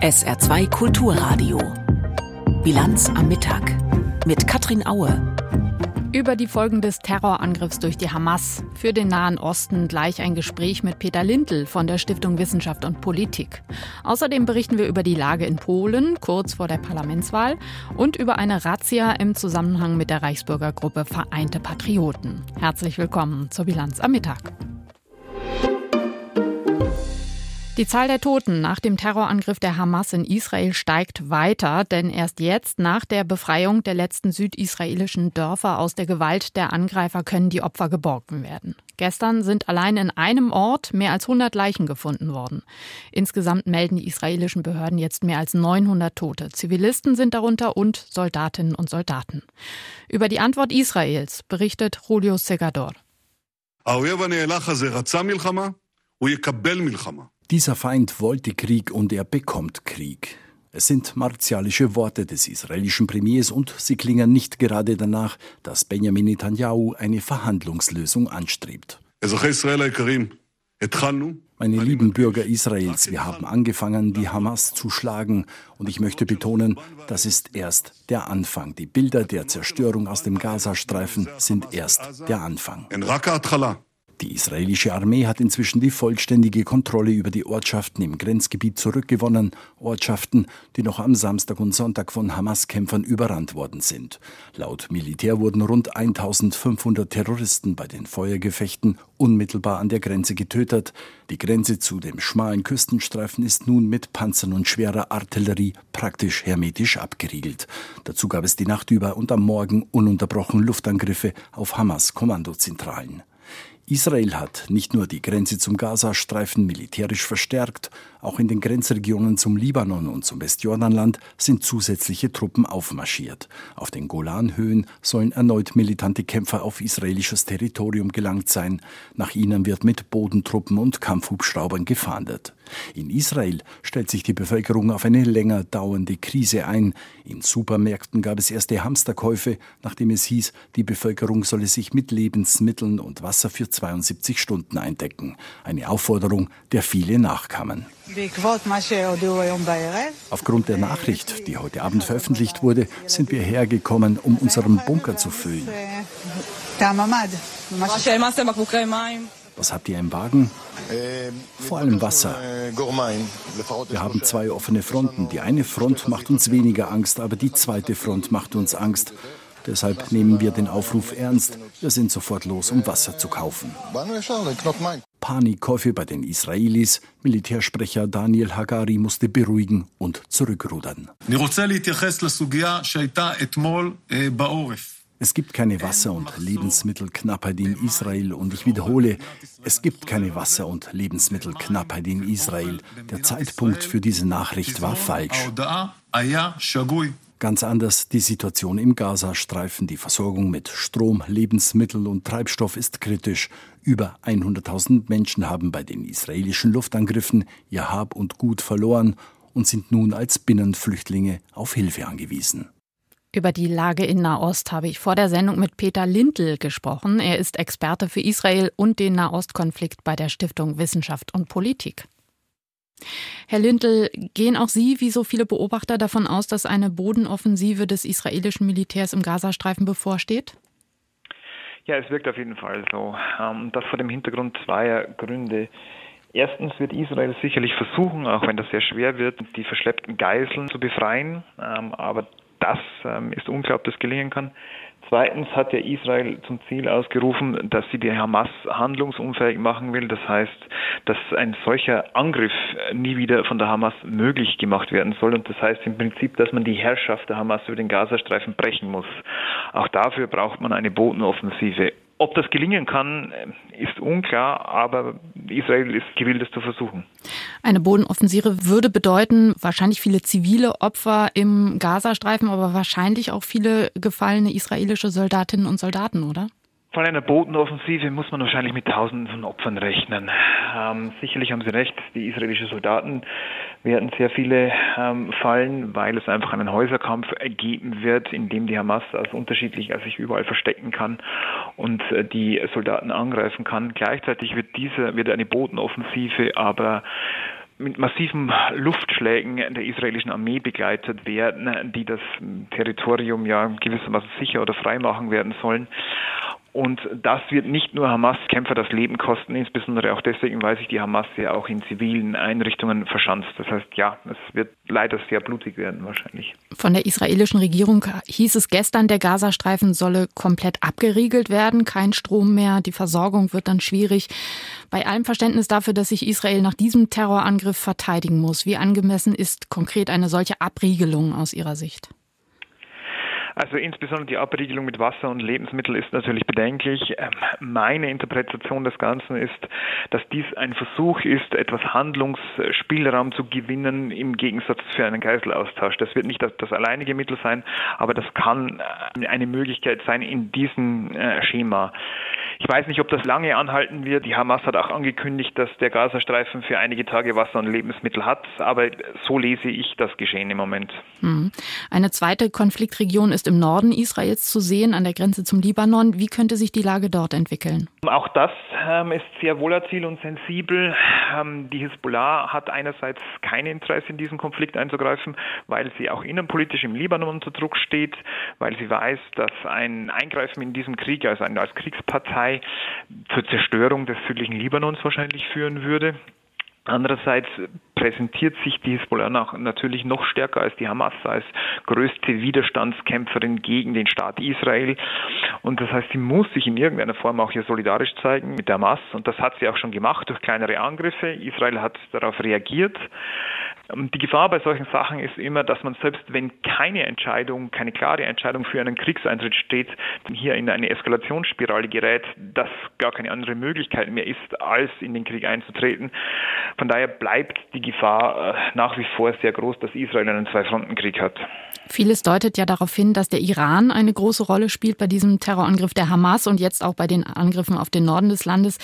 SR2 Kulturradio. Bilanz am Mittag mit Katrin Aue. Über die Folgen des Terrorangriffs durch die Hamas. Für den Nahen Osten gleich ein Gespräch mit Peter Lindl von der Stiftung Wissenschaft und Politik. Außerdem berichten wir über die Lage in Polen kurz vor der Parlamentswahl und über eine Razzia im Zusammenhang mit der Reichsbürgergruppe Vereinte Patrioten. Herzlich willkommen zur Bilanz am Mittag. Die Zahl der Toten nach dem Terrorangriff der Hamas in Israel steigt weiter, denn erst jetzt, nach der Befreiung der letzten südisraelischen Dörfer aus der Gewalt der Angreifer, können die Opfer geborgen werden. Gestern sind allein in einem Ort mehr als 100 Leichen gefunden worden. Insgesamt melden die israelischen Behörden jetzt mehr als 900 Tote. Zivilisten sind darunter und Soldatinnen und Soldaten. Über die Antwort Israels berichtet Julio Segador. Dieser Feind wollte Krieg und er bekommt Krieg. Es sind martialische Worte des israelischen Premiers und sie klingen nicht gerade danach, dass Benjamin Netanyahu eine Verhandlungslösung anstrebt. Meine lieben Bürger Israels, wir haben angefangen, die Hamas zu schlagen und ich möchte betonen, das ist erst der Anfang. Die Bilder der Zerstörung aus dem Gazastreifen sind erst der Anfang. Die israelische Armee hat inzwischen die vollständige Kontrolle über die Ortschaften im Grenzgebiet zurückgewonnen, Ortschaften, die noch am Samstag und Sonntag von Hamas-Kämpfern überrannt worden sind. Laut Militär wurden rund 1500 Terroristen bei den Feuergefechten unmittelbar an der Grenze getötet. Die Grenze zu dem schmalen Küstenstreifen ist nun mit Panzern und schwerer Artillerie praktisch hermetisch abgeriegelt. Dazu gab es die Nacht über und am Morgen ununterbrochen Luftangriffe auf Hamas-Kommandozentralen. Israel hat nicht nur die Grenze zum Gazastreifen militärisch verstärkt, auch in den Grenzregionen zum Libanon und zum Westjordanland sind zusätzliche Truppen aufmarschiert. Auf den Golanhöhen sollen erneut militante Kämpfer auf israelisches Territorium gelangt sein. Nach ihnen wird mit Bodentruppen und Kampfhubschraubern gefahndet. In Israel stellt sich die Bevölkerung auf eine länger dauernde Krise ein. In Supermärkten gab es erste Hamsterkäufe, nachdem es hieß, die Bevölkerung solle sich mit Lebensmitteln und Wasser für 72 Stunden eindecken. Eine Aufforderung, der viele nachkamen. Aufgrund der Nachricht, die heute Abend veröffentlicht wurde, sind wir hergekommen, um unseren Bunker zu füllen. Was habt ihr im Wagen? Vor allem Wasser. Wir haben zwei offene Fronten. Die eine Front macht uns weniger Angst, aber die zweite Front macht uns Angst. Deshalb nehmen wir den Aufruf ernst. Wir sind sofort los, um Wasser zu kaufen. Panikkäufe bei den Israelis. Militärsprecher Daniel Hagari musste beruhigen und zurückrudern. Es gibt keine Wasser- und Lebensmittelknappheit in Israel und ich wiederhole, es gibt keine Wasser- und Lebensmittelknappheit in Israel. Der Zeitpunkt für diese Nachricht war falsch. Ganz anders die Situation im Gazastreifen. Die Versorgung mit Strom, Lebensmittel und Treibstoff ist kritisch. Über 100.000 Menschen haben bei den israelischen Luftangriffen ihr Hab und Gut verloren und sind nun als Binnenflüchtlinge auf Hilfe angewiesen. Über die Lage in Nahost habe ich vor der Sendung mit Peter Lindl gesprochen. Er ist Experte für Israel und den Nahostkonflikt bei der Stiftung Wissenschaft und Politik. Herr Lindl, gehen auch Sie, wie so viele Beobachter, davon aus, dass eine Bodenoffensive des israelischen Militärs im Gazastreifen bevorsteht? Ja, es wirkt auf jeden Fall so. Ähm, das vor dem Hintergrund zweier Gründe. Erstens wird Israel sicherlich versuchen, auch wenn das sehr schwer wird, die verschleppten Geiseln zu befreien. Ähm, aber das ähm, ist unklar, ob das gelingen kann. Zweitens hat ja Israel zum Ziel ausgerufen, dass sie die Hamas handlungsunfähig machen will. Das heißt, dass ein solcher Angriff nie wieder von der Hamas möglich gemacht werden soll. Und das heißt im Prinzip, dass man die Herrschaft der Hamas über den Gazastreifen brechen muss. Auch dafür braucht man eine Bodenoffensive. Ob das gelingen kann, ist unklar, aber Israel ist gewillt, es zu versuchen. Eine Bodenoffensive würde bedeuten, wahrscheinlich viele zivile Opfer im Gazastreifen, aber wahrscheinlich auch viele gefallene israelische Soldatinnen und Soldaten, oder? Von einer Bodenoffensive muss man wahrscheinlich mit Tausenden von Opfern rechnen. Ähm, sicherlich haben Sie recht, die israelischen Soldaten werden sehr viele ähm, fallen, weil es einfach einen Häuserkampf ergeben wird, in dem die Hamas als unterschiedlich als sich überall verstecken kann und äh, die Soldaten angreifen kann. Gleichzeitig wird diese wird eine Bodenoffensive aber mit massiven Luftschlägen der israelischen Armee begleitet werden, die das Territorium ja gewissermaßen sicher oder frei machen werden sollen. Und das wird nicht nur Hamas-Kämpfer das Leben kosten, insbesondere auch deswegen, weil sich die Hamas ja auch in zivilen Einrichtungen verschanzt. Das heißt, ja, es wird leider sehr blutig werden wahrscheinlich. Von der israelischen Regierung hieß es gestern, der Gazastreifen solle komplett abgeriegelt werden, kein Strom mehr, die Versorgung wird dann schwierig. Bei allem Verständnis dafür, dass sich Israel nach diesem Terrorangriff verteidigen muss, wie angemessen ist konkret eine solche Abriegelung aus Ihrer Sicht? Also insbesondere die Abriegelung mit Wasser und Lebensmitteln ist natürlich bedenklich. Ähm, meine Interpretation des Ganzen ist, dass dies ein Versuch ist, etwas Handlungsspielraum zu gewinnen im Gegensatz für einen Geiselaustausch. Das wird nicht das, alleinige Mittel sein, aber das kann äh, eine Möglichkeit sein in diesem äh, Schema. Ich weiß nicht, ob das lange anhalten wird. Die Hamas hat auch angekündigt, dass der Gazastreifen für einige Tage Wasser und Lebensmittel hat, aber so lese ich das Geschehen im Moment. Hm. Eine zweite Konfliktregion ist im Norden Israels zu sehen, an der Grenze zum Libanon. Wie könnte sich die Lage dort entwickeln? Auch das ähm, ist sehr volatil und sensibel. Ähm, die Hisbollah hat einerseits kein Interesse, in diesen Konflikt einzugreifen, weil sie auch innenpolitisch im Libanon unter Druck steht, weil sie weiß, dass ein Eingreifen in diesem Krieg, also als Kriegspartei, zur Zerstörung des südlichen Libanons wahrscheinlich führen würde. Andererseits präsentiert sich die Hisbollah natürlich noch stärker als die Hamas als größte Widerstandskämpferin gegen den Staat Israel. Und das heißt, sie muss sich in irgendeiner Form auch hier solidarisch zeigen mit der Hamas. Und das hat sie auch schon gemacht durch kleinere Angriffe. Israel hat darauf reagiert. Ähm, die Gefahr bei solchen Sachen ist immer, dass man selbst wenn keine Entscheidung, keine klare Entscheidung für einen Kriegseintritt steht, hier in eine Eskalationsspirale gerät, dass gar keine andere Möglichkeit mehr ist, als in den Krieg einzutreten. Von daher bleibt die Gefahr äh, nach wie vor sehr groß, dass Israel einen Zwei-Fronten-Krieg hat. Vieles deutet ja darauf hin, dass der Iran eine große Rolle spielt bei diesem Terrorangriff der Hamas und jetzt auch bei den Angriffen auf den Norden des Landes.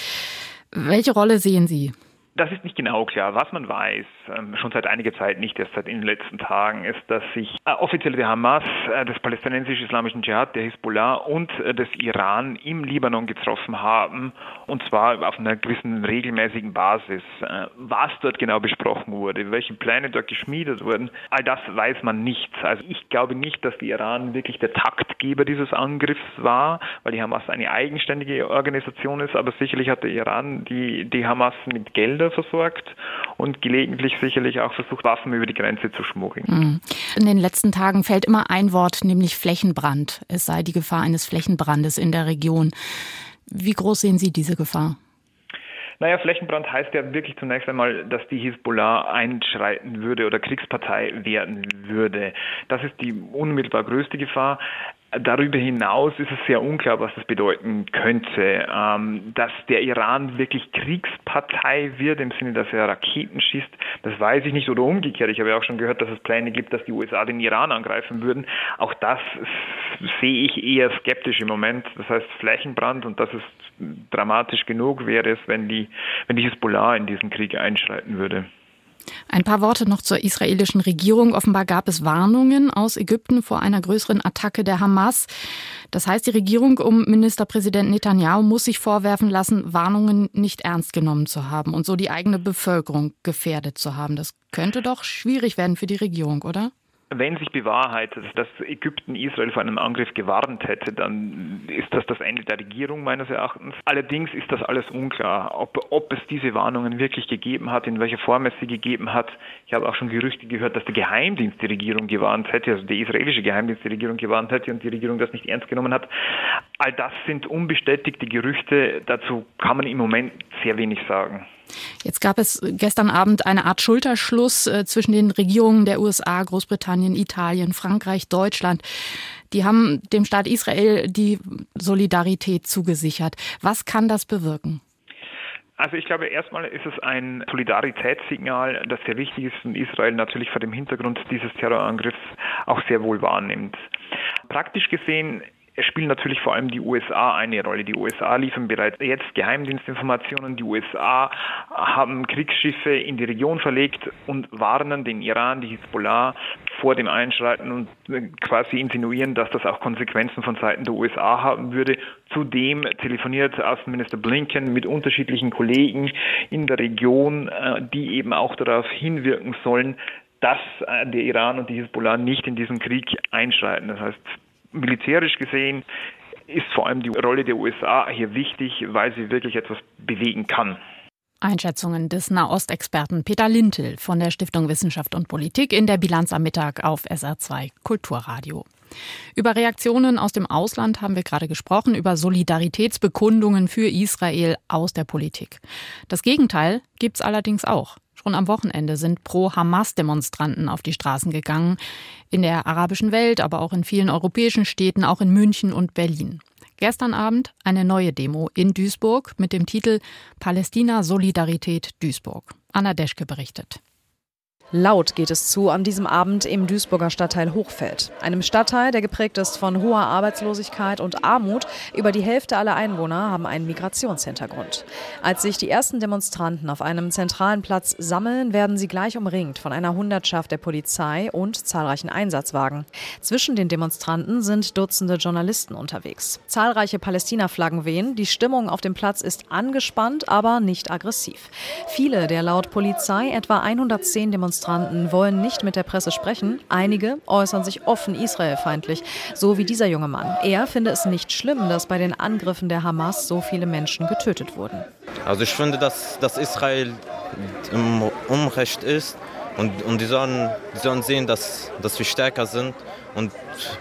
Welche Rolle sehen Sie? Das ist nicht genau klar. Was man weiß, ähm, schon seit einiger Zeit, nicht erst seit in den letzten Tagen, ist, dass sich äh, offiziell der Hamas, äh, des palästinensisch-islamischen Dschihad, der Hisbollah und äh, des Iran im Libanon getroffen haben, und zwar auf einer gewissen regelmäßigen Basis. Was dort genau besprochen wurde, welche Pläne dort geschmiedet wurden, all das weiß man nicht. Also ich glaube nicht, dass der Iran wirklich der Taktgeber dieses Angriffs war, weil die Hamas eine eigenständige Organisation ist, aber sicherlich hat der Iran die, die Hamas mit Kinder versorgt und gelegentlich sicherlich auch versucht, Waffen über die Grenze zu schmuggeln. Mhm. In den letzten Tagen fällt immer ein Wort, nämlich Flächenbrand. Es sei die Gefahr eines Flächenbrandes in der Region. Wie groß sehen Sie diese Gefahr? Naja, Flächenbrand heißt ja wirklich zunächst einmal, dass die Hisbollah einschreiten würde oder Kriegspartei werden würde. Das ist die unmittelbar größte Gefahr. Darüber hinaus ist es sehr unklar, was das bedeuten könnte. Ähm, dass der Iran wirklich Kriegspartei wird, im Sinne, dass er Raketen schießt, das weiß ich nicht. Oder umgekehrt. Ich habe ja auch schon gehört, dass es Pläne gibt, dass die USA den Iran angreifen würden. Auch das sehe ich eher skeptisch im Moment. Das heißt Flächenbrand und das ist dramatisch genug wäre es, wenn die, wenn die Hisbollah in diesen Krieg einschreiten würde. Ein paar Worte noch zur israelischen Regierung. Offenbar gab es Warnungen aus Ägypten vor einer größeren Attacke der Hamas. Das heißt, die Regierung um Ministerpräsident Netanyahu muss sich vorwerfen lassen, Warnungen nicht ernst genommen zu haben und so die eigene Bevölkerung gefährdet zu haben. Das könnte doch schwierig werden für die Regierung, oder? Wenn sich bewahrheitet, dass Ägypten Israel vor einem Angriff gewarnt hätte, dann ist das das Ende der Regierung meines Erachtens. Allerdings ist das alles unklar, ob, ob es diese Warnungen wirklich gegeben hat, in welcher Form es sie gegeben hat. Ich habe auch schon Gerüchte gehört, dass der Geheimdienst die Regierung gewarnt hätte, also der israelische Geheimdienst die Regierung gewarnt hätte und die Regierung das nicht ernst genommen hat. All das sind unbestätigte Gerüchte. Dazu kann man im Moment sehr wenig sagen. Jetzt gab es gestern Abend eine Art Schulterschluss äh, zwischen den Regierungen der USA, Großbritannien, Italien, Frankreich, Deutschland. Die haben dem Staat Israel die Solidarität zugesichert. Was kann das bewirken? Also ich glaube, erstmal ist es ein Solidaritätssignal, das sehr wichtig ist und Israel natürlich vor dem Hintergrund dieses Terrorangriffs auch sehr wohl wahrnimmt. Praktisch gesehen Es spielen natürlich vor allem die USA eine Rolle. Die USA liefern bereits jetzt Geheimdienstinformationen. Die USA haben Kriegsschiffe in die Region verlegt und warnen den Iran, die Hisbollah vor dem Einschreiten und quasi insinuieren, dass das auch Konsequenzen von Seiten der USA haben würde. Zudem telefoniert Außenminister Blinken mit unterschiedlichen Kollegen in der Region, äh, die eben auch darauf hinwirken sollen, dass äh, der Iran und die Hisbollah nicht in diesen Krieg einschreiten. Das heißt, militärisch gesehen ist vor allem die Rolle der USA hier wichtig, weil sie wirklich etwas bewegen kann. Einschätzungen des Nahostexperten Peter Lintel von der Stiftung Wissenschaft und Politik in der Bilanz am Mittag auf SR2 Kulturradio. Über Reaktionen aus dem Ausland haben wir gerade gesprochen, über Solidaritätsbekundungen für Israel aus der Politik. Das Gegenteil gibt es allerdings auch. Schon am Wochenende sind Pro-Hamas-Demonstranten auf die Straßen gegangen. In der arabischen Welt, aber auch in vielen europäischen Städten, auch in München und Berlin. Gestern Abend eine neue Demo in Duisburg mit dem Titel Palästina Solidarität Duisburg. Anna Deschke berichtet. Laut geht es zu an diesem Abend im Duisburger Stadtteil Hochfeld, einem Stadtteil, der geprägt ist von hoher Arbeitslosigkeit und Armut. Über die Hälfte aller Einwohner haben einen Migrationshintergrund. Als sich die ersten Demonstranten auf einem zentralen Platz sammeln, werden sie gleich umringt von einer Hundertschaft der Polizei und zahlreichen Einsatzwagen. Zwischen den Demonstranten sind Dutzende Journalisten unterwegs. Zahlreiche Palästina-Flaggen wehen. Die Stimmung auf dem Platz ist angespannt, aber nicht aggressiv. Viele der laut Polizei etwa 110 Demonstranten Demonstranten wollen nicht mit der Presse sprechen. Einige äußern sich offen israelfeindlich, so wie dieser junge Mann. Er finde es nicht schlimm, dass bei den Angriffen der Hamas so viele Menschen getötet wurden. Also ich finde, dass, dass Israel im Unrecht ist und, und die, sollen, die sollen sehen, dass, dass wir stärker sind und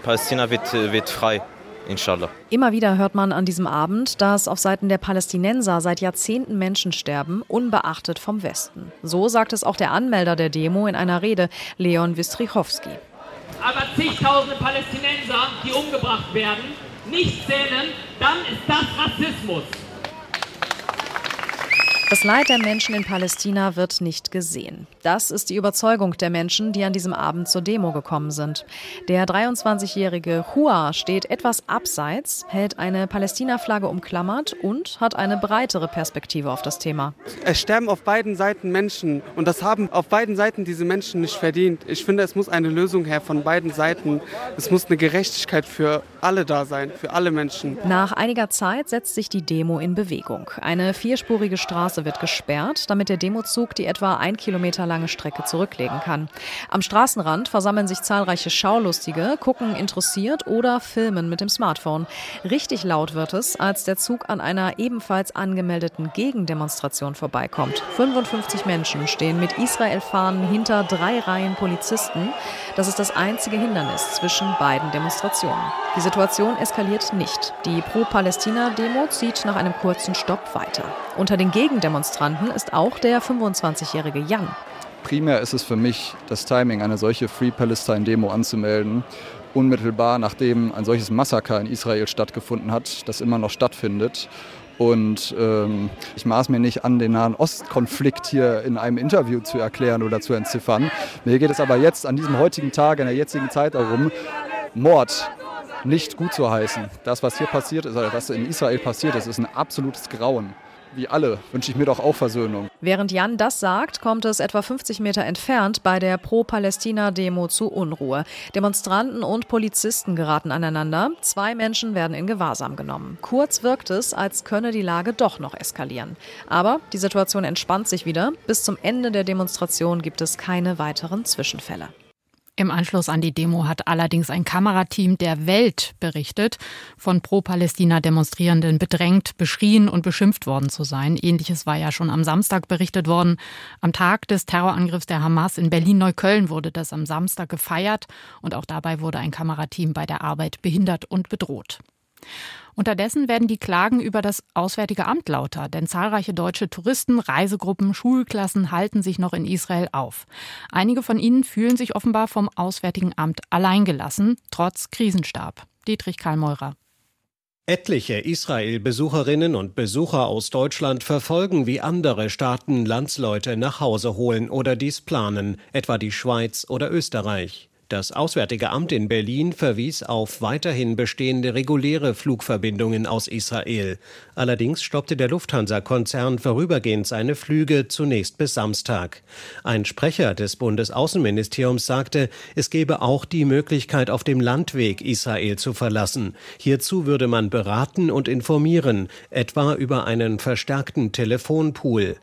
Palästina wird, wird frei. Inshallah. Immer wieder hört man an diesem Abend, dass auf Seiten der Palästinenser seit Jahrzehnten Menschen sterben, unbeachtet vom Westen. So sagt es auch der Anmelder der Demo in einer Rede, Leon Wistrichowski. Aber zigtausende Palästinenser, die umgebracht werden, nicht zählen, dann ist das Rassismus. Das Leid der Menschen in Palästina wird nicht gesehen. Das ist die Überzeugung der Menschen, die an diesem Abend zur Demo gekommen sind. Der 23-jährige Hua steht etwas abseits, hält eine Palästina-Flagge umklammert und hat eine breitere Perspektive auf das Thema. Es sterben auf beiden Seiten Menschen und das haben auf beiden Seiten diese Menschen nicht verdient. Ich finde, es muss eine Lösung her von beiden Seiten. Es muss eine Gerechtigkeit für alle da sein, für alle Menschen. Nach einiger Zeit setzt sich die Demo in Bewegung. Eine vierspurige Straße wird gesperrt, damit der Demozug die etwa ein Kilometer lange Strecke zurücklegen kann. Am Straßenrand versammeln sich zahlreiche Schaulustige, gucken interessiert oder filmen mit dem Smartphone. Richtig laut wird es, als der Zug an einer ebenfalls angemeldeten Gegendemonstration vorbeikommt. 55 Menschen stehen mit Israel-Fahnen hinter drei Reihen Polizisten. Das ist das einzige Hindernis zwischen beiden Demonstrationen. Die Situation eskaliert nicht. Die Pro-Palästina-Demo zieht nach einem kurzen Stopp weiter. Unter den Gegendemonstranten ist auch der 25-jährige Jan. Primär ist es für mich das Timing, eine solche Free Palestine-Demo anzumelden, unmittelbar nachdem ein solches Massaker in Israel stattgefunden hat, das immer noch stattfindet. Und ähm, ich maß mir nicht an, den Nahen Ostkonflikt hier in einem Interview zu erklären oder zu entziffern. Mir geht es aber jetzt an diesem heutigen Tag, in der jetzigen Zeit darum, Mord nicht gut zu heißen. Das, was hier passiert ist, was in Israel passiert ist, ist ein absolutes Grauen wie alle wünsche ich mir doch auch Versöhnung. Während Jan das sagt, kommt es etwa 50 Meter entfernt bei der Pro-Palästina-Demo zu Unruhe. Demonstranten und Polizisten geraten aneinander. Zwei Menschen werden in Gewahrsam genommen. Kurz wirkt es, als könne die Lage doch noch eskalieren. Aber die Situation entspannt sich wieder. Bis zum Ende der Demonstration gibt es keine weiteren Zwischenfälle. Im Anschluss an die Demo hat allerdings ein Kamerateam der Welt berichtet, von Pro-Palästina-Demonstrierenden bedrängt, beschrien und beschimpft worden zu sein. Ähnliches war ja schon am Samstag berichtet worden. Am Tag des Terrorangriffs der Hamas in Berlin-Neukölln wurde das am Samstag gefeiert und auch dabei wurde ein Kamerateam bei der Arbeit behindert und bedroht. Unterdessen werden die Klagen über das Auswärtige Amt lauter, denn zahlreiche deutsche Touristen, Reisegruppen, Schulklassen halten sich noch in Israel auf. Einige von ihnen fühlen sich offenbar vom Auswärtigen Amt alleingelassen, trotz Krisenstab. Dietrich Karl Meurer. Etliche Israel-Besucherinnen und Besucher aus Deutschland verfolgen, wie andere Staaten Landsleute nach Hause holen oder dies planen, etwa die Schweiz oder Österreich. Das Auswärtige Amt in Berlin verwies auf weiterhin bestehende reguläre Flugverbindungen aus Israel. Allerdings stoppte der Lufthansa-Konzern vorübergehend seine Flüge zunächst bis Samstag. Ein Sprecher des Bundesaußenministeriums sagte, es gebe auch die Möglichkeit, auf dem Landweg Israel zu verlassen. Hierzu würde man beraten und informieren, etwa über einen verstärkten Telefonpool.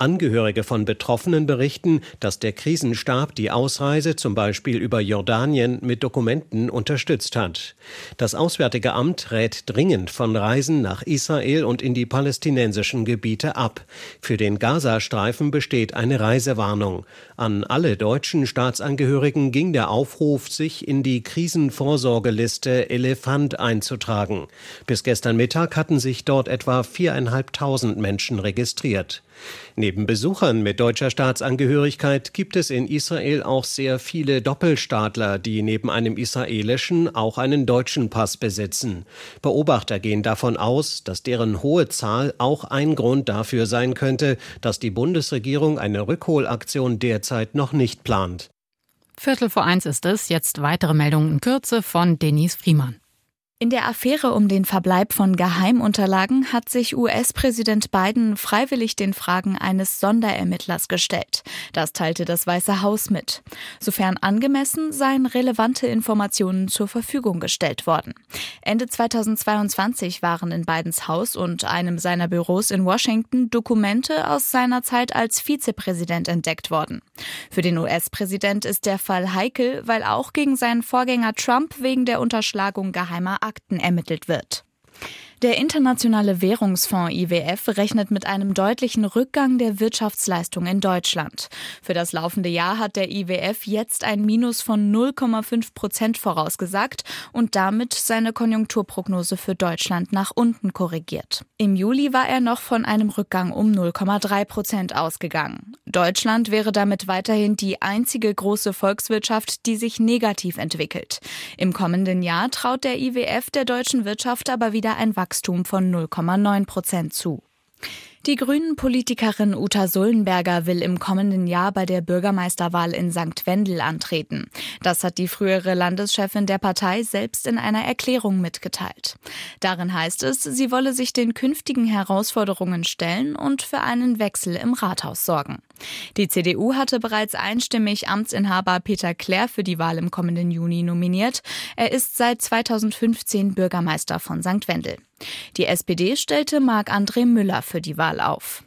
Angehörige von Betroffenen berichten, dass der Krisenstab die Ausreise zum Beispiel über Jordanien mit Dokumenten unterstützt hat. Das Auswärtige Amt rät dringend von Reisen nach Israel und in die palästinensischen Gebiete ab. Für den Gazastreifen besteht eine Reisewarnung. An alle deutschen Staatsangehörigen ging der Aufruf, sich in die Krisenvorsorgeliste Elefant einzutragen. Bis gestern Mittag hatten sich dort etwa viereinhalbtausend Menschen registriert. Neben Besuchern mit deutscher Staatsangehörigkeit gibt es in Israel auch sehr viele Doppelstaatler, die neben einem israelischen auch einen deutschen Pass besitzen. Beobachter gehen davon aus, dass deren hohe Zahl auch ein Grund dafür sein könnte, dass die Bundesregierung eine Rückholaktion derzeit noch nicht plant. Viertel vor eins ist es. Jetzt weitere Meldungen in Kürze von Denise Friemann. In der Affäre um den Verbleib von Geheimunterlagen hat sich US-Präsident Biden freiwillig den Fragen eines Sonderermittlers gestellt. Das teilte das Weiße Haus mit. Sofern angemessen seien relevante Informationen zur Verfügung gestellt worden. Ende 2022 waren in Bidens Haus und einem seiner Büros in Washington Dokumente aus seiner Zeit als Vizepräsident entdeckt worden. Für den US-Präsident ist der Fall heikel, weil auch gegen seinen Vorgänger Trump wegen der Unterschlagung geheimer Akten ermittelt wird. Der Internationale Währungsfonds IWF rechnet mit einem deutlichen Rückgang der Wirtschaftsleistung in Deutschland. Für das laufende Jahr hat der IWF jetzt ein Minus von 0,5 Prozent vorausgesagt und damit seine Konjunkturprognose für Deutschland nach unten korrigiert. Im Juli war er noch von einem Rückgang um 0,3 Prozent ausgegangen. Deutschland wäre damit weiterhin die einzige große Volkswirtschaft, die sich negativ entwickelt. Im kommenden Jahr traut der IWF der deutschen Wirtschaft aber wieder ein Wachstum Wachstum von 0,9 Prozent zu. Die Grünen-Politikerin Uta Sullenberger will im kommenden Jahr bei der Bürgermeisterwahl in St. Wendel antreten. Das hat die frühere Landeschefin der Partei selbst in einer Erklärung mitgeteilt. Darin heißt es, sie wolle sich den künftigen Herausforderungen stellen und für einen Wechsel im Rathaus sorgen. Die CDU hatte bereits einstimmig Amtsinhaber Peter Klär für die Wahl im kommenden Juni nominiert. Er ist seit 2015 Bürgermeister von St. Wendel. Die SPD stellte Marc-André Müller für die Wahl auf.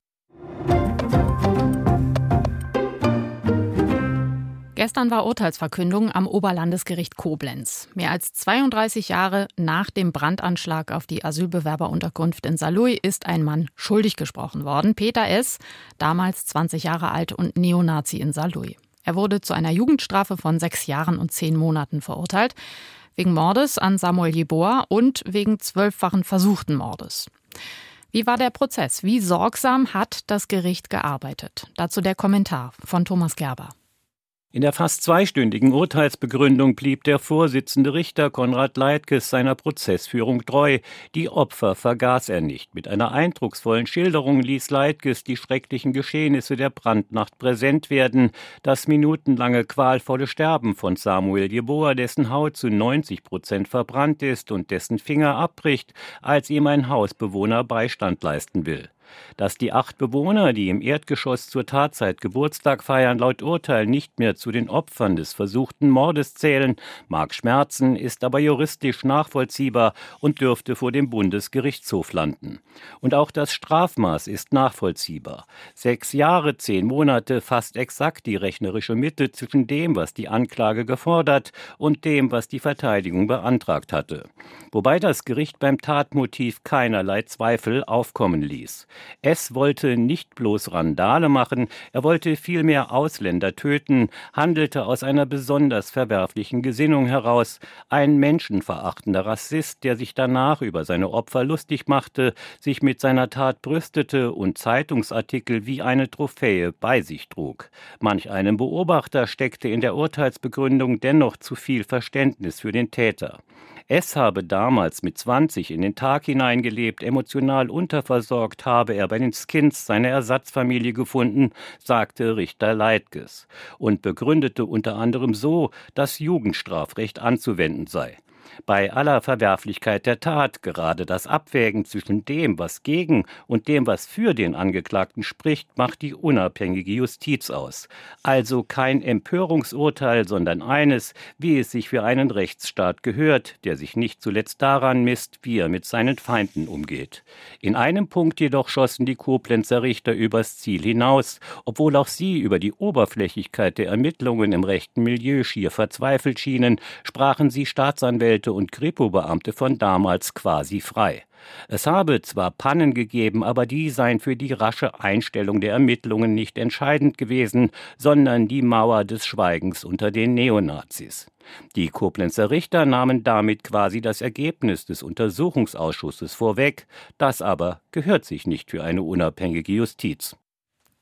Gestern war Urteilsverkündung am Oberlandesgericht Koblenz. Mehr als 32 Jahre nach dem Brandanschlag auf die Asylbewerberunterkunft in Saarlouis ist ein Mann schuldig gesprochen worden. Peter S., damals 20 Jahre alt und Neonazi in Saarlouis. Er wurde zu einer Jugendstrafe von sechs Jahren und zehn Monaten verurteilt wegen Mordes an Samuel Jeboa und wegen zwölffachen versuchten Mordes. Wie war der Prozess? Wie sorgsam hat das Gericht gearbeitet? Dazu der Kommentar von Thomas Gerber. In der fast zweistündigen Urteilsbegründung blieb der Vorsitzende Richter Konrad Leitges seiner Prozessführung treu. Die Opfer vergaß er nicht. Mit einer eindrucksvollen Schilderung ließ Leitges die schrecklichen Geschehnisse der Brandnacht präsent werden. Das minutenlange qualvolle Sterben von Samuel Jeboa, dessen Haut zu 90 Prozent verbrannt ist und dessen Finger abbricht, als ihm ein Hausbewohner Beistand leisten will. Dass die acht Bewohner, die im Erdgeschoss zur Tatzeit Geburtstag feiern, laut Urteil nicht mehr zu den Opfern des versuchten Mordes zählen, mag schmerzen, ist aber juristisch nachvollziehbar und dürfte vor dem Bundesgerichtshof landen. Und auch das Strafmaß ist nachvollziehbar. Sechs Jahre, zehn Monate, fast exakt die rechnerische Mitte zwischen dem, was die Anklage gefordert und dem, was die Verteidigung beantragt hatte. Wobei das Gericht beim Tatmotiv keinerlei Zweifel aufkommen ließ. Es wollte nicht bloß Randale machen, er wollte vielmehr Ausländer töten, handelte aus einer besonders verwerflichen Gesinnung heraus, ein menschenverachtender Rassist, der sich danach über seine Opfer lustig machte, sich mit seiner Tat brüstete und Zeitungsartikel wie eine Trophäe bei sich trug. Manch einem Beobachter steckte in der Urteilsbegründung dennoch zu viel Verständnis für den Täter. Es habe damals mit 20 in den Tag hineingelebt, emotional unterversorgt habe er bei den Skins seine Ersatzfamilie gefunden, sagte Richter Leitges und begründete unter anderem so, dass Jugendstrafrecht anzuwenden sei. Bei aller Verwerflichkeit der Tat gerade das Abwägen zwischen dem, was gegen und dem, was für den Angeklagten spricht, macht die unabhängige Justiz aus. Also kein Empörungsurteil, sondern eines, wie es sich für einen Rechtsstaat gehört, der sich nicht zuletzt daran misst, wie er mit seinen Feinden umgeht. In einem Punkt jedoch schossen die Koblenzer Richter übers Ziel hinaus, obwohl auch sie über die Oberflächlichkeit der Ermittlungen im rechten Milieu schier verzweifelt schienen, sprachen sie Staatsanwälte Anwälte und Kripo-Beamte von damals quasi frei. Es habe zwar Pannen gegeben, aber die seien für die rasche Einstellung der Ermittlungen nicht entscheidend gewesen, sondern die Mauer des Schweigens unter den Neonazis. Die Koblenzer Richter nahmen damit quasi das Ergebnis des Untersuchungsausschusses vorweg, das aber gehört sich nicht für eine unabhängige Justiz.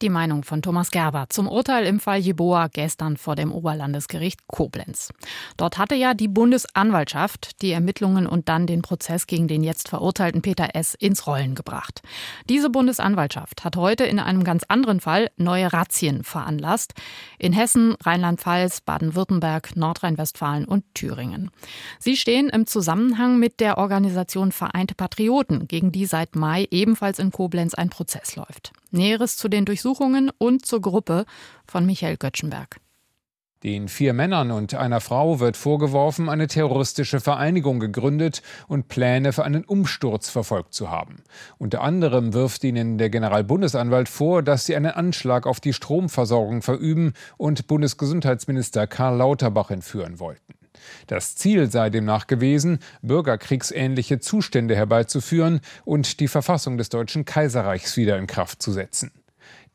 Die Meinung von Thomas Gerber zum Urteil im Fall Jeboa gestern vor dem Oberlandesgericht Koblenz. Dort hatte ja die Bundesanwaltschaft die Ermittlungen und dann den Prozess gegen den jetzt verurteilten Peter S. ins Rollen gebracht. Diese Bundesanwaltschaft hat heute in einem ganz anderen Fall neue Razzien veranlasst. In Hessen, Rheinland-Pfalz, Baden-Württemberg, Nordrhein-Westfalen und Thüringen. Sie stehen im Zusammenhang mit der Organisation Vereinte Patrioten, gegen die seit Mai ebenfalls in Koblenz ein Prozess läuft. Näheres zu den Durchsuchungen und zur Gruppe von Michael Göttschenberg. Den vier Männern und einer Frau wird vorgeworfen, eine terroristische Vereinigung gegründet und Pläne für einen Umsturz verfolgt zu haben. Unter anderem wirft ihnen der Generalbundesanwalt vor, dass sie einen Anschlag auf die Stromversorgung verüben und Bundesgesundheitsminister Karl Lauterbach entführen wollten. Das Ziel sei demnach gewesen, bürgerkriegsähnliche Zustände herbeizuführen und die Verfassung des Deutschen Kaiserreichs wieder in Kraft zu setzen.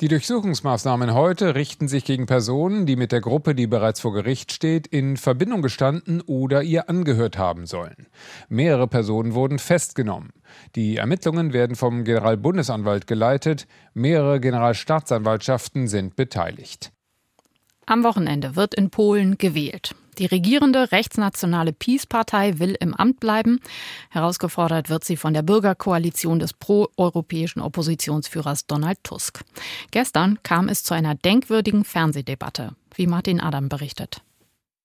Die Durchsuchungsmaßnahmen heute richten sich gegen Personen, die mit der Gruppe, die bereits vor Gericht steht, in Verbindung gestanden oder ihr angehört haben sollen. Mehrere Personen wurden festgenommen. Die Ermittlungen werden vom Generalbundesanwalt geleitet. Mehrere Generalstaatsanwaltschaften sind beteiligt. Am Wochenende wird in Polen gewählt. Die regierende rechtsnationale Peace-Partei will im Amt bleiben. Herausgefordert wird sie von der Bürgerkoalition des pro-europäischen Oppositionsführers Donald Tusk. Gestern kam es zu einer denkwürdigen Fernsehdebatte, wie Martin Adam berichtet.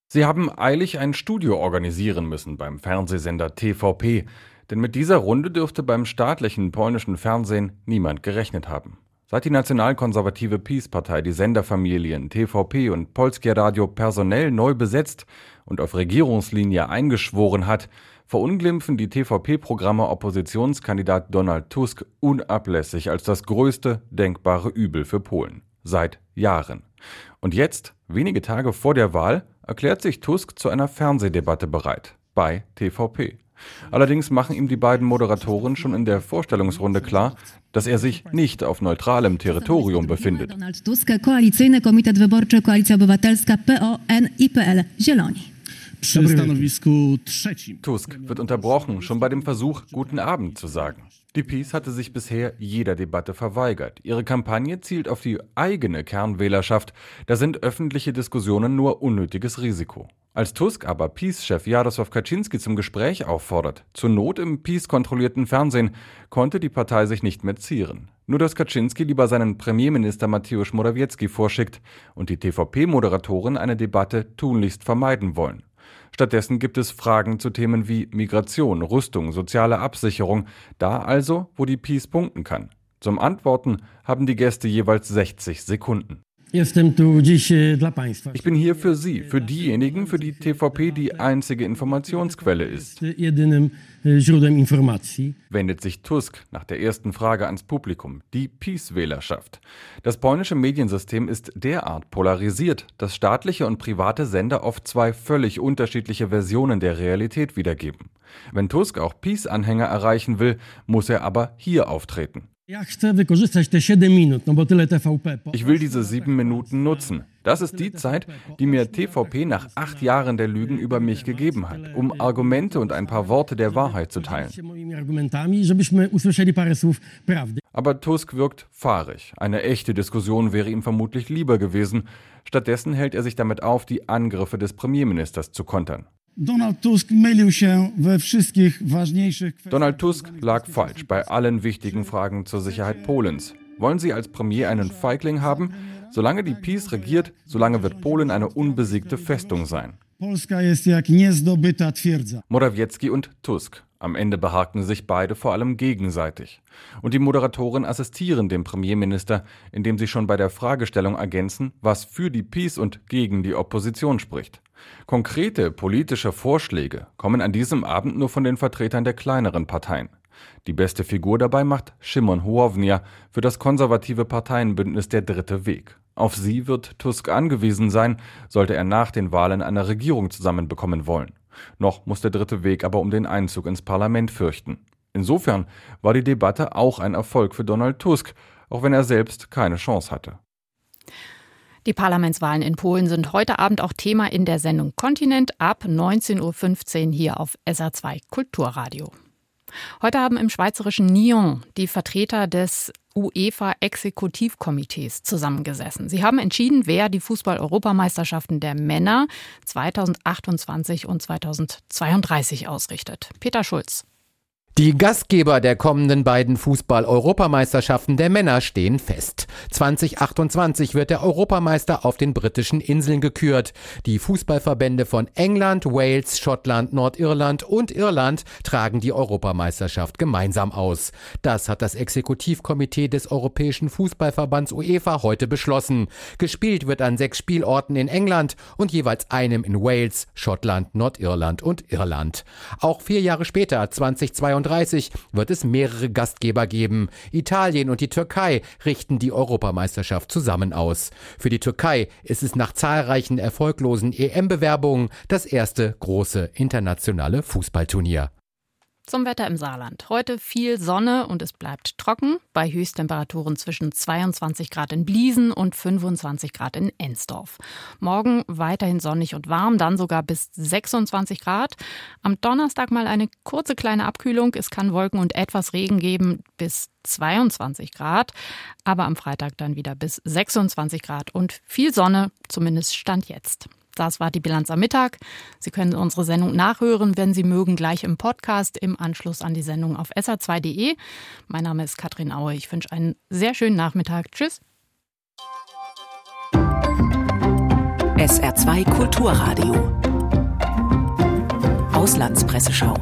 Sie haben eilig ein Studio organisieren müssen beim Fernsehsender TVP, denn mit dieser Runde dürfte beim staatlichen polnischen Fernsehen niemand gerechnet haben. Seit die nationalkonservative Peace-Partei die Senderfamilien TVP und Polskie Radio personell neu besetzt und auf Regierungslinie eingeschworen hat, verunglimpfen die TVP-Programme Oppositionskandidat Donald Tusk unablässig als das größte denkbare Übel für Polen. Seit Jahren. Und jetzt, wenige Tage vor der Wahl, erklärt sich Tusk zu einer Fernsehdebatte bereit. Bei TVP. Allerdings machen ihm die beiden Moderatoren schon in der Vorstellungsrunde klar, dass er sich nicht auf neutralem Territorium befindet. Donald Tusk, Koalicyjny Komitet Wyborczy, Koalicja Obywatelska, PON i PL Zieloni. Tusk wird unterbrochen, schon bei dem Versuch, Guten Abend zu sagen. Die Peace hatte sich bisher jeder Debatte verweigert. Ihre Kampagne zielt auf die eigene Kernwählerschaft. Da sind öffentliche Diskussionen nur unnötiges Risiko. Als Tusk aber Peace-Chef Jaroslaw Kaczynski zum Gespräch auffordert, zur Not im Peace-kontrollierten Fernsehen, konnte die Partei sich nicht mehr zieren. Nur dass Kaczynski lieber seinen Premierminister Mateusz Morawiecki vorschickt und die TVP-Moderatoren eine Debatte tunlichst vermeiden wollen. Stattdessen gibt es Fragen zu Themen wie Migration, Rüstung, soziale Absicherung, da also, wo die Peace punkten kann. Zum Antworten haben die Gäste jeweils 60 Sekunden. Ich bin hier für Sie, für diejenigen, für die TVP die einzige Informationsquelle ist. Wendet sich Tusk nach der ersten Frage ans Publikum, die Peace-Wählerschaft. Das polnische Mediensystem ist derart polarisiert, dass staatliche und private Sender oft zwei völlig unterschiedliche Versionen der Realität wiedergeben. Wenn Tusk auch Peace-Anhänger erreichen will, muss er aber hier auftreten. Ich will diese sieben Minuten nutzen. Das ist die Zeit, die mir TVP nach acht Jahren der Lügen über mich gegeben hat, um Argumente und ein paar Worte der Wahrheit zu teilen. Aber Tusk wirkt fahrig. Eine echte Diskussion wäre ihm vermutlich lieber gewesen. Stattdessen hält er sich damit auf, die Angriffe des Premierministers zu kontern. Donald Tusk mylił się we wszystkich ważniejszych Donald Tusk lag falsch bei allen wichtigen Fragen zur Sicherheit Polens. Wollen Sie als Premier einen Feigling haben? Solange die PiS regiert, solange wird Polen eine unbesiegte Festung sein. Polska jest jak niezdobyta twierdza. Morawiecki und Tusk. Am Ende behagten sich beide vor allem gegenseitig. Und die Moderatoren assistieren dem Premierminister, indem sie schon bei der Fragestellung ergänzen, was für die PiS und gegen die Opposition spricht. Konkrete politische Vorschläge kommen an diesem Abend nur von den Vertretern der kleineren Parteien. Die beste Figur dabei macht Shimon Hołownia für das konservative Parteienbündnis Der Dritte Weg. Auf sie wird Tusk angewiesen sein, sollte er nach den Wahlen eine Regierung zusammenbekommen wollen. Noch muss der dritte Weg aber um den Einzug ins Parlament fürchten. Insofern war die Debatte auch ein Erfolg für Donald Tusk, auch wenn er selbst keine Chance hatte. Die Parlamentswahlen in Polen sind heute Abend auch Thema in der Sendung Kontinent ab 19.15 Uhr hier auf SA2 Kulturradio. Heute haben im schweizerischen Nyon die Vertreter des UEFA-Exekutivkomitees zusammengesessen. Sie haben entschieden, wer die Fußball-Europameisterschaften der Männer 2028 und 2032 ausrichtet. Peter Schulz. Die Gastgeber der kommenden beiden Fußball-Europameisterschaften der Männer stehen fest. 2028 wird der Europameister auf den britischen Inseln gekürt. Die Fußballverbände von England, Wales, Schottland, Nordirland und Irland tragen die Europameisterschaft gemeinsam aus. Das hat das Exekutivkomitee des Europäischen Fußballverbands UEFA heute beschlossen. Gespielt wird an sechs Spielorten in England und jeweils einem in Wales, Schottland, Nordirland und Irland. Auch vier Jahre später, 2022, 2032 wird es mehrere Gastgeber geben. Italien und die Türkei richten die Europameisterschaft zusammen aus. Für die Türkei ist es nach zahlreichen erfolglosen EM-Bewerbungen das erste große internationale Fußballturnier. Zum Wetter im Saarland. Heute viel Sonne und es bleibt trocken bei Höchsttemperaturen zwischen 22 Grad in Bliesen und 25 Grad in Ensdorf. Morgen weiterhin sonnig und warm, dann sogar bis 26 Grad. Am Donnerstag mal eine kurze kleine Abkühlung. Es kann Wolken und etwas Regen geben bis 22 Grad, aber am Freitag dann wieder bis 26 Grad und viel Sonne, zumindest Stand jetzt. Das war die Bilanz am Mittag. Sie können unsere Sendung nachhören, wenn Sie mögen, gleich im Podcast im Anschluss an die Sendung auf sr2.de. Mein Name ist Katrin Aue. Ich wünsche einen sehr schönen Nachmittag. Tschüss. SR2 Kulturradio. Auslandspresseschau.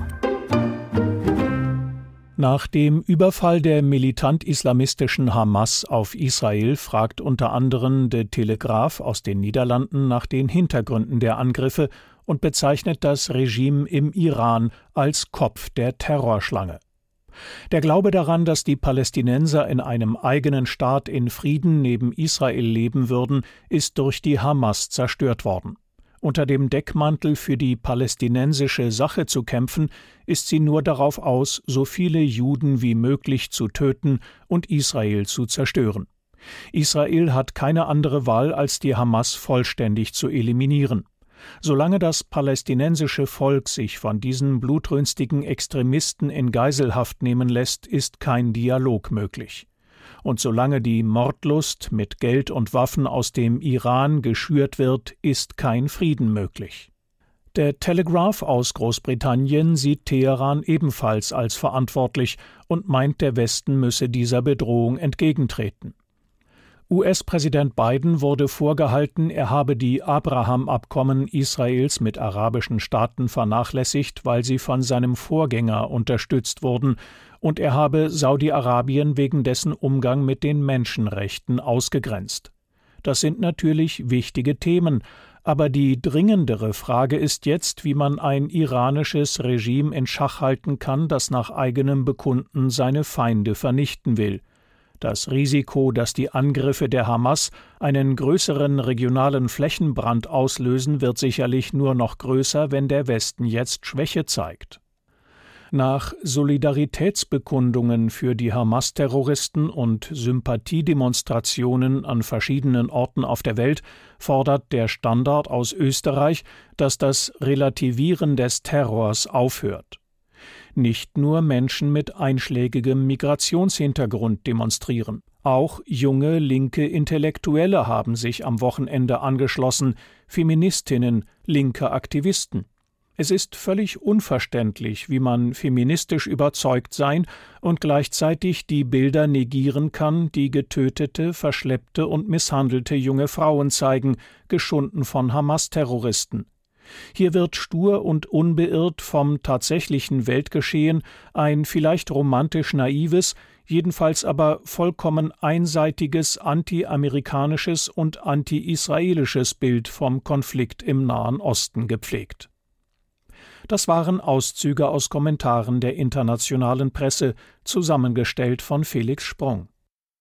Nach dem Überfall der militant-islamistischen Hamas auf Israel fragt unter anderem der Telegraph aus den Niederlanden nach den Hintergründen der Angriffe und bezeichnet das Regime im Iran als Kopf der Terrorschlange. Der Glaube daran, dass die Palästinenser in einem eigenen Staat in Frieden neben Israel leben würden, ist durch die Hamas zerstört worden. Unter dem Deckmantel für die palästinensische Sache zu kämpfen, ist sie nur darauf aus, so viele Juden wie möglich zu töten und Israel zu zerstören. Israel hat keine andere Wahl, als die Hamas vollständig zu eliminieren. Solange das palästinensische Volk sich von diesen blutrünstigen Extremisten in Geiselhaft nehmen lässt, ist kein Dialog möglich und solange die Mordlust mit Geld und Waffen aus dem Iran geschürt wird, ist kein Frieden möglich. Der Telegraph aus Großbritannien sieht Teheran ebenfalls als verantwortlich und meint, der Westen müsse dieser Bedrohung entgegentreten. US-Präsident Biden wurde vorgehalten, er habe die Abraham-Abkommen Israels mit arabischen Staaten vernachlässigt, weil sie von seinem Vorgänger unterstützt wurden, und er habe Saudi-Arabien wegen dessen Umgang mit den Menschenrechten ausgegrenzt. Das sind natürlich wichtige Themen, aber die dringendere Frage ist jetzt, wie man ein iranisches Regime in Schach halten kann, das nach eigenem Bekunden seine Feinde vernichten will. Das Risiko, dass die Angriffe der Hamas einen größeren regionalen Flächenbrand auslösen, wird sicherlich nur noch größer, wenn der Westen jetzt Schwäche zeigt. Nach Solidaritätsbekundungen für die Hamas-Terroristen und Sympathiedemonstrationen an verschiedenen Orten auf der Welt fordert der Standard aus Österreich, dass das Relativieren des Terrors aufhört. Nicht nur Menschen mit einschlägigem Migrationshintergrund demonstrieren. Auch junge linke Intellektuelle haben sich am Wochenende angeschlossen, Feministinnen, linke Aktivisten. Es ist völlig unverständlich, wie man feministisch überzeugt sein und gleichzeitig die Bilder negieren kann, die getötete, verschleppte und misshandelte junge Frauen zeigen, geschunden von Hamas-Terroristen. Hier wird stur und unbeirrt vom tatsächlichen Weltgeschehen ein vielleicht romantisch naives, jedenfalls aber vollkommen einseitiges anti-amerikanisches und anti-israelisches Bild vom Konflikt im Nahen Osten gepflegt. Das waren Auszüge aus Kommentaren der internationalen Presse, zusammengestellt von Felix Sprung.